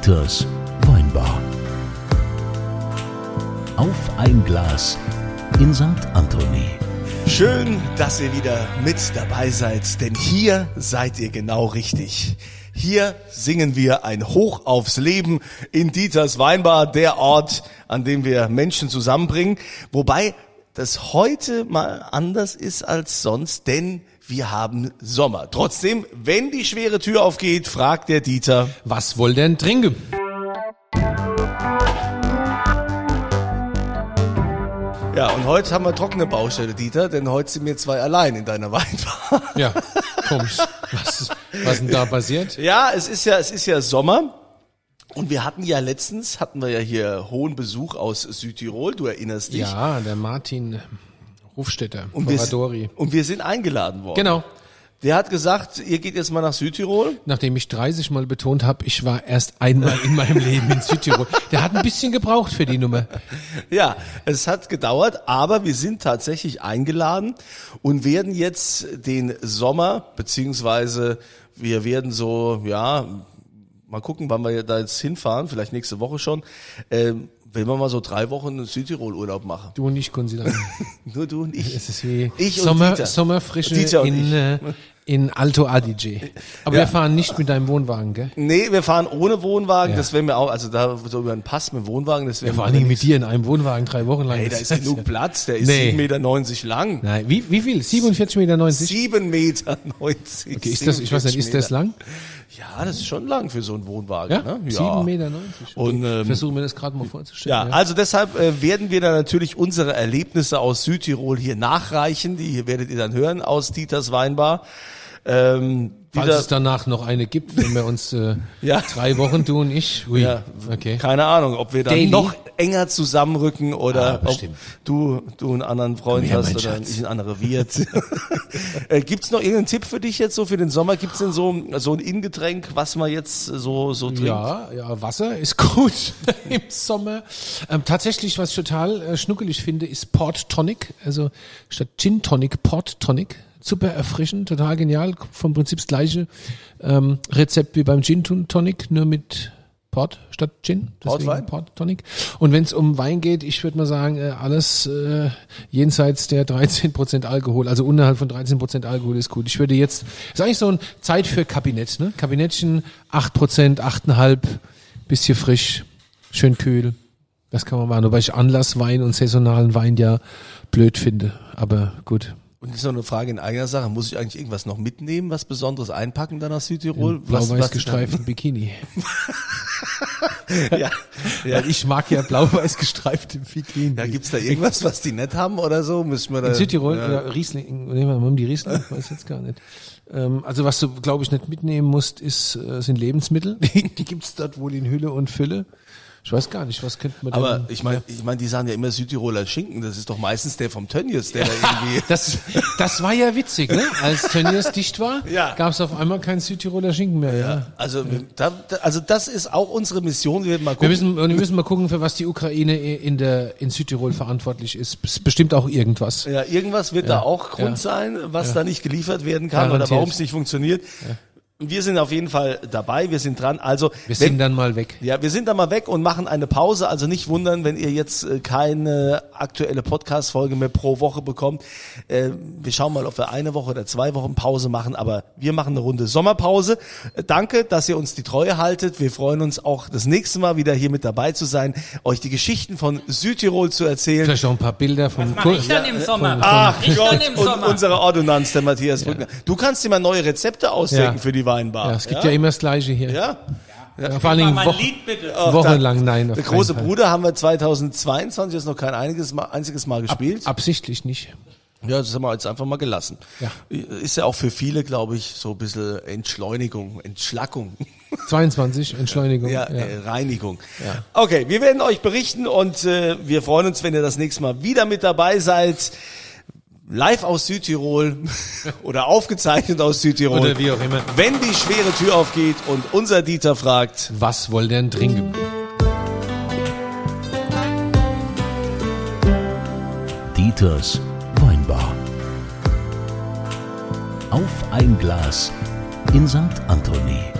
Dieters Weinbar. Auf ein Glas in St. Anthony. Schön, dass ihr wieder mit dabei seid, denn hier seid ihr genau richtig. Hier singen wir ein Hoch aufs Leben in Dieters Weinbar, der Ort, an dem wir Menschen zusammenbringen. Wobei das heute mal anders ist als sonst, denn wir haben Sommer. Trotzdem, wenn die schwere Tür aufgeht, fragt der Dieter, Was wollt denn trinken? ja, und heute haben wir trockene Baustelle, Dieter, denn heute sind wir zwei allein in deiner Weinbar. Ja, komisch. Was, was denn da passiert? Ja, es ist ja, es ist ja Sommer. Und wir hatten ja letztens, hatten wir ja hier hohen Besuch aus Südtirol, du erinnerst dich. Ja, der Martin Rufstetter, und wir, und wir sind eingeladen worden. Genau. Der hat gesagt, ihr geht jetzt mal nach Südtirol. Nachdem ich 30 Mal betont habe, ich war erst einmal in meinem Leben in Südtirol. Der hat ein bisschen gebraucht für die Nummer. Ja, es hat gedauert, aber wir sind tatsächlich eingeladen und werden jetzt den Sommer, beziehungsweise wir werden so, ja, mal gucken, wann wir da jetzt hinfahren, vielleicht nächste Woche schon, ähm, wenn wir mal so drei Wochen in Südtirol Urlaub machen. Du und ich, Gunsilan. Nur du und ich. Es ist wie Ich und Sommer, Dieter. Sommerfrische Dieter und in, ich. in Alto Adige. Aber Ja. wir fahren nicht mit deinem Wohnwagen, gell? Nee, wir fahren ohne Wohnwagen, Ja. das wäre mir auch, also da so über einen Pass mit Wohnwagen, das wäre Ja, vor allen Dingen mit dir in einem Wohnwagen drei Wochen lang. Ey, da ist genug Platz, der ist Nee. 7,90 Meter lang. Nein, wie, wie viel? 47,90 Meter? 7,90 Meter. Okay, ist das, ich weiß nicht, ist das lang? Ja, das ist schon lang für so einen Wohnwagen. Ja? Ne? 7,90 Meter. Und, ähm, Versuchen wir das gerade mal vorzustellen. Ja, also deshalb äh, werden wir dann natürlich unsere Erlebnisse aus Südtirol hier nachreichen. Die werdet ihr dann hören aus Dieters Weinbar. Ähm, Falls Dieter- es danach noch eine gibt, wenn wir uns äh, Ja. drei Wochen, du und ich. Ui, ja, okay. keine Ahnung, ob wir dann Daily? noch enger zusammenrücken oder Ah, ob du, du einen anderen Freund her, hast oder Schatz. ich einen anderen Wirt. äh, gibt's noch irgendeinen Tipp für dich jetzt so für den Sommer? Gibt's denn so, so ein Ingetränk, was man jetzt so, so trinkt? Ja, ja, Wasser ist gut im Sommer. Ähm, tatsächlich, was ich total äh, schnuckelig finde, ist Port Tonic. Also statt Gin Tonic, Port Tonic. Super erfrischend, total genial. Vom Prinzip das gleiche ähm, Rezept wie beim Gin Tonic, nur mit Port statt Gin. Portwein? Port Tonic. Und wenn es um Wein geht, ich würde mal sagen, äh, alles äh, jenseits der 13% Alkohol, also unterhalb von 13% Alkohol ist gut. Ich würde jetzt, ist eigentlich so ein Zeit für Kabinett, ne? Kabinettchen, 8%, 8,5, bisschen frisch, schön kühl. Das kann man machen, wobei ich Anlasswein und saisonalen Wein ja blöd finde. Aber gut. Und ist noch eine Frage in eigener Sache. Muss ich eigentlich irgendwas noch mitnehmen, was Besonderes einpacken dann nach Südtirol? Blau-weiß gestreiften Bikini. Ja, ja. Ich mag ja blau-weiß gestreifte Bikini. ja gibt's da irgendwas, was die nicht haben oder so? Müssen wir da, In Südtirol, Ja. ja. Riesling, nehmen wir mal die Riesling, weiß jetzt gar nicht. Ähm, also was du, glaube ich, nicht mitnehmen musst, ist, äh, sind Lebensmittel. Die, die gibt's dort wohl in Hülle und Fülle. Ich weiß gar nicht, was könnte man Aber denn- ich meine, ich meine, die sagen ja immer Südtiroler Schinken. Das ist doch meistens der vom Tönnies, der da irgendwie. Das, das war ja witzig, ne? Als Tönnies dicht war, Ja. gab's auf einmal keinen Südtiroler Schinken mehr. Ja. Also, da, da, also das ist auch unsere Mission. Wir mal Wir gucken. müssen, und wir müssen mal gucken, für was die Ukraine in der in Südtirol verantwortlich ist. Es Bestimmt auch irgendwas. ja, irgendwas wird da auch Grund Ja. sein, was da nicht geliefert werden kann oder Garantiert. warum es nicht funktioniert. Wir sind auf jeden Fall dabei, wir sind dran. Also, Wir wenn- sind dann mal weg. Ja, wir sind da mal weg und machen eine Pause. Also nicht wundern, wenn ihr jetzt äh, keine aktuelle Podcast-Folge mehr pro Woche bekommt. Äh, wir schauen mal, ob wir eine Woche oder zwei Wochen Pause machen. Aber wir machen eine Runde Sommerpause. Äh, danke, dass ihr uns die Treue haltet. Wir freuen uns auch das nächste Mal wieder hier mit dabei zu sein, euch die Geschichten von Südtirol zu erzählen. Vielleicht auch ein paar Bilder vom Mach ich dann im Sommer. Ach ich Gott, dann im und Sommer. unsere Ordonnanz, der Matthias Brückner. Du kannst dir mal neue Rezepte ausdenken Ja. für die Weinbar. Ja, es gibt ja, immer das Gleiche hier. ja? Ja, vor allen Dingen Lied bitte. wochenlang nein. Der große Fall. Bruder haben wir 2022 jetzt noch kein einiges mal, einziges Mal gespielt. Absichtlich nicht. Ja, das haben wir jetzt einfach mal gelassen. Ja. Ist ja auch für viele, glaube ich, so ein bisschen Entschleunigung, Entschlackung. 22, Entschleunigung. Ja, Ja, Äh, Reinigung. Ja. Okay, wir werden euch berichten und äh, wir freuen uns, wenn ihr das nächste Mal wieder mit dabei seid. Live aus Südtirol oder aufgezeichnet aus Südtirol. Oder wie auch immer. Wenn die schwere Tür aufgeht und unser Dieter fragt, Was wollt ihr denn trinken? Dieters Weinbar. Auf ein Glas in St. Anthony.